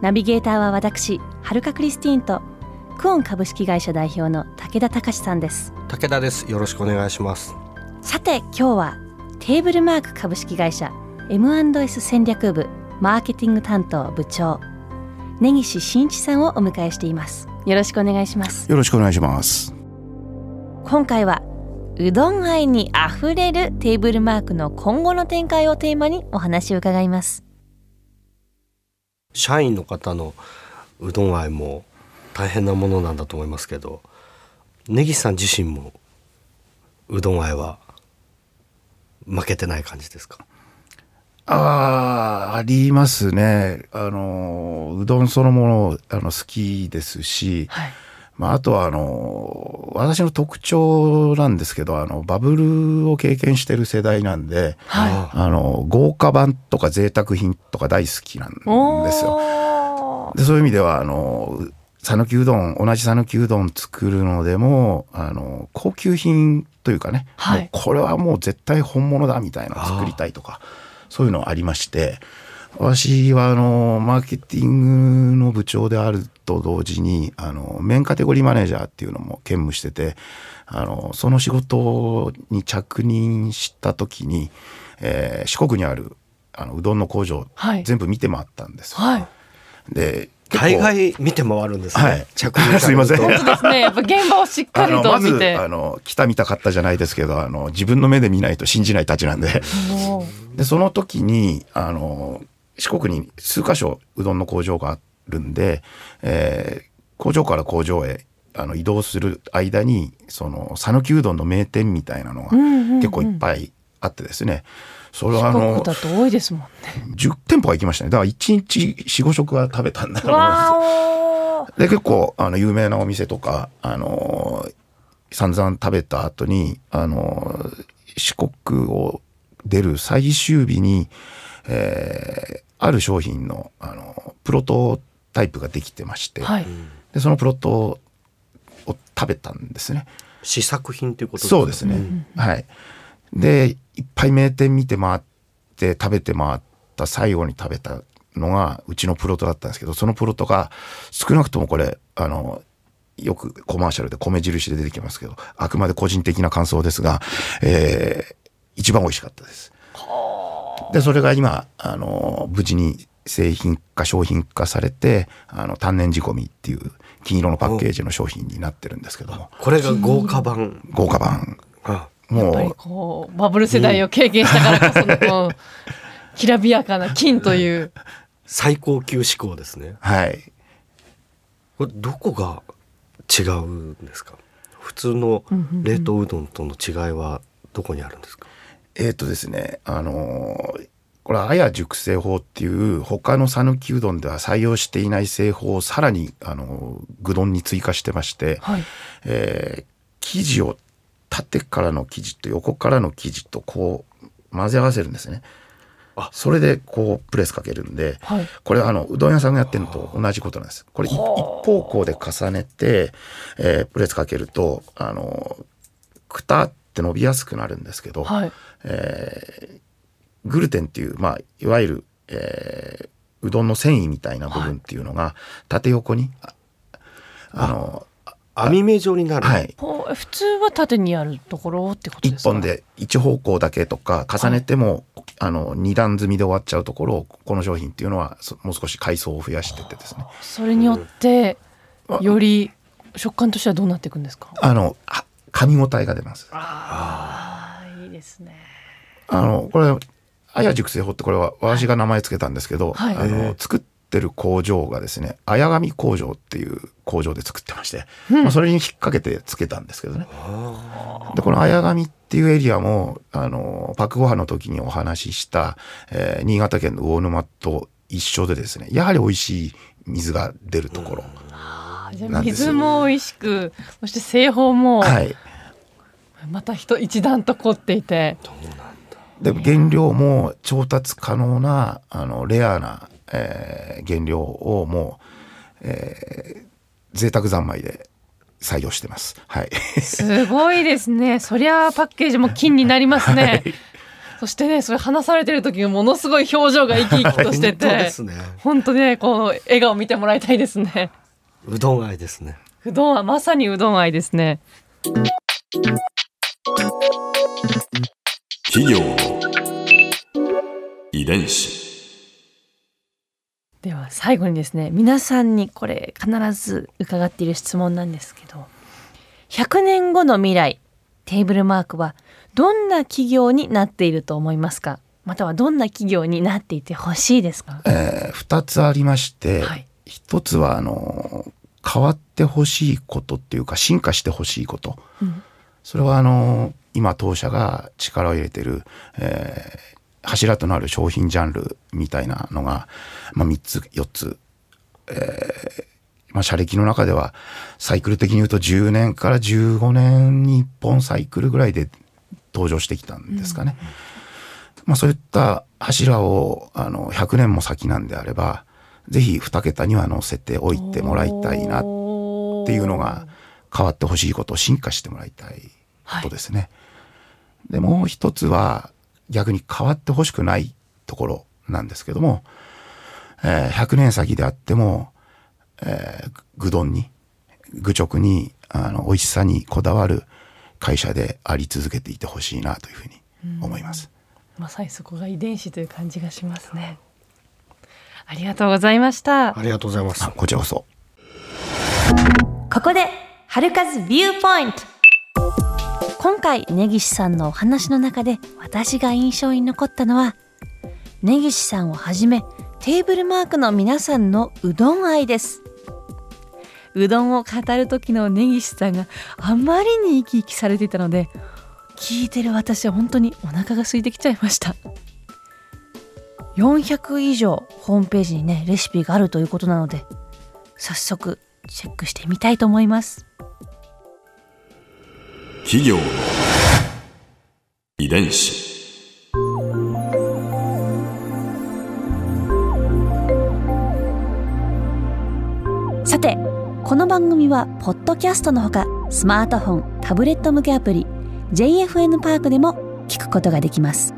ナビゲーターは私はるかクリスティーンとクオン株式会社代表の武田隆さんです。武田です。よろしくお願いします。さて今日はテーブルマーク株式会社 M&S 戦略部マーケティング担当部長根岸真一さんをお迎えしています。よろしくお願いします。よろしくお願いします。今回はうどん愛にあふれるテーブルマークの今後の展開をテーマにお話を伺います社員の方のうどん愛も大変なものなんだと思いますけど根岸さん自身もうどん愛は負けてない感じですか？ああ、ありますね。あの、うどんそのもの、あの、好きですし、はいまあ、あとは、あの、私の特徴なんですけど、あの、バブルを経験してる世代なんで、はあの、豪華版とか贅沢品とか大好きなんですよ。よでそういう意味ではあの讃岐うどん同じ讃岐うどん作るのでもあの高級品というかね、はい。これはもう絶対本物だみたいなのを作りたいとかそういうのありまして私はあのマーケティングの部長であると同時にあのメンカテゴリーマネージャーっていうのも兼務しててあのその仕事に着任した時に、えー四国にあるあのうどんの工場、はい。全部見て回ったんですよ。はい。で結構海外見て回るんですね、はい。着任すいません。されるとそうですね。やっぱ現場をしっかりあのまずと見て。あの来た見たかったじゃないですけどあの自分の目で見ないと信じないたちなんで。もでその時にあの四国に数箇所うどんの工場があるんで、えー工場から工場へあの移動する間にその讃岐うどんの名店みたいなのがうんうんうん結構いっぱいあってですね、それうはあの四国だと多いですもんね。10店舗は行きましたね。だから1日45食は食べたんだと思うんで結構あの有名なお店とかあのー散々食べた後にあのー四国を出る最終日に、えーある商品のあのプロトタイプができてまして、はいでそのプロトを食べたんですね。試作品ということですか？そうですね。はい。で、いっぱい名店見て回って食べて回った最後に食べたのがうちのプロトだったんですけど、そのプロトが少なくともこれ、あの、よくコマーシャルで米印で出てきますけど、あくまで個人的な感想ですが、えー一番美味しかったです。で、それが今、あの、無事に製品化、商品化されて、あの、単年仕込みっていう金色のパッケージの商品になってるんですけども、これが豪華版。豪華版。あ。やっぱりもう、こうバブル世代を経験したからこそのきらびやかな金という。最高級志向ですね。はい。これどこが違うんですか？普通の冷凍うどんとの違いはどこにあるんですか？えっ、とですね、あのーこれ、あや熟成法っていう、他の讃岐うどんでは採用していない製法をさらに、あのー具丼に追加してまして、はい。えー生地を縦からの生地と横からの生地とこう混ぜ合わせるんですね。あ。それでこうプレスかけるんで、はい。これあのうどん屋さんがやってるのと同じことなんです。これ一一方向で重ねて、えープレスかけるとあのくたって伸びやすくなるんですけど、はい。えーグルテンっていう、まあ、いわゆる、えーうどんの繊維みたいな部分っていうのが縦横に、ああの網目状になる、はい。普通は縦にやるところってことですか？一本で一方向だけとか重ねても、あの二段積みで終わっちゃうところをこの商品っていうのはそもう少し階層を増やしててですね。それによってより食感としてはどうなっていくんですか？あのは噛み応えが出ます。ああいいですね。あのこれあや熟成法ってこれは私が名前つけたんですけど、はい。あの作ってる工場がですね綾上工場っていう工場で作ってまして、まあ、それに引っ掛けてつけたんですけどね。でこの綾上っていうエリアもあのパクゴハの時にお話しした、えー新潟県の魚沼と一緒でですねやはり美味しい水が出るところ、あじゃあなん水も美味しくそして製法もはいまた一一段と凝っていて、で原料も調達可能なあのレアな、えー原料をもう、えー贅沢三昧で採用してます。はい。すごいですね。そりゃパッケージも金になりますね。そしてね、それ話されてる時ものすごい表情が生き生きとしてて、本当ね、この笑顔見てもらいたいですね。うどん愛ですね。うどんはまさにうどん愛ですね。企業の遺伝子。では最後にですね、皆さんにこれ必ず伺っている質問なんですけど、100年後の未来、テーブルマークはどんな企業になっていると思いますか？またはどんな企業になっていてほしいですか？えー二つありまして、はい一つはあの変わってほしいことっていうか進化してほしいこと、うん。それはあの今当社が力を入れてる、えー柱となる商品ジャンルみたいなのが、まあ、3つ4つ、えーまあ、社歴の中ではサイクル的に言うと10年から15年に1本サイクルぐらいで登場してきたんですかね。まあそういった柱をあの100年も先なんであれば、ぜひ2桁には乗せておいてもらいたいなっていうのが変わってほしいこと、進化してもらいたいことですね。で、もう一つは逆に変わってほしくないところなんですけども、えー100年先であっても、えー具丼に、愚直に、あの、美味しさにこだわる会社であり続けていてほしいなというふうに思います。まさにそこが遺伝子という感じがしますね。ありがとうございました。ありがとうございますあこちらこそ。ここで春風ビューポイント今回根岸さんのお話の中で私が印象に残ったのは根岸さんをはじめテーブルマークの皆さんのうどん愛ですうどんを語る時の根岸さんがあまりに生き生きされていたので聞いてる私は本当にお腹が空いてきちゃいました400以上ホームページにねレシピがあるということなので早速チェックしてみたいと思います。企業の遺伝子。さてこの番組はポッドキャストのほかスマートフォンタブレット向けアプリ JFN パークでも聞くことができます